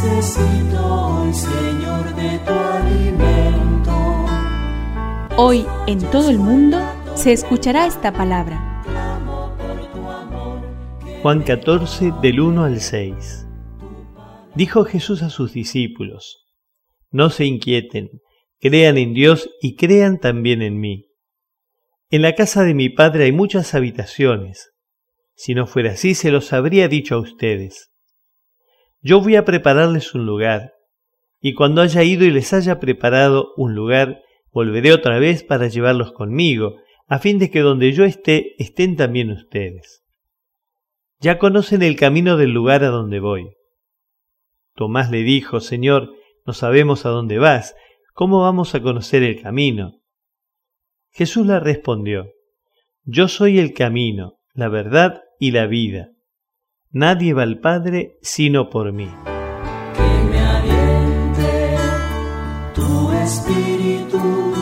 Necesito hoy, Señor, de tu alimento. Hoy en todo el mundo se escuchará esta palabra. Juan 14 del 1 al 6. Dijo Jesús a sus discípulos, No se inquieten, crean en Dios y crean también en mí. En la casa de mi Padre hay muchas habitaciones. Si no fuera así, se los habría dicho a ustedes. Yo voy a prepararles un lugar, y cuando haya ido y les haya preparado un lugar, volveré otra vez para llevarlos conmigo, a fin de que donde yo esté, estén también ustedes. Ya conocen el camino del lugar a donde voy. Tomás le dijo, Señor, no sabemos a dónde vas, ¿cómo vamos a conocer el camino? Jesús le respondió, Yo soy el camino, la verdad y la vida. Nadie va al Padre sino por mí. Que me aliente tu espíritu.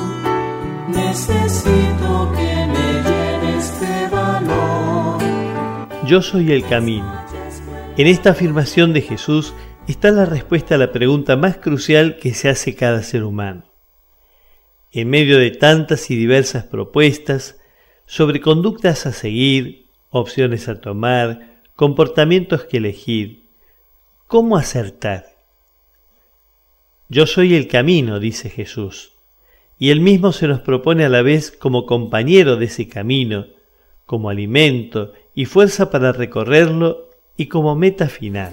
Necesito que me llenes de valor. Yo soy el camino. En esta afirmación de Jesús está la respuesta a la pregunta más crucial que se hace cada ser humano. En medio de tantas y diversas propuestas sobre conductas a seguir, opciones a tomar, comportamientos que elegir, ¿cómo acertar? Yo soy el camino, dice Jesús, y él mismo se nos propone a la vez como compañero de ese camino, como alimento y fuerza para recorrerlo y como meta final.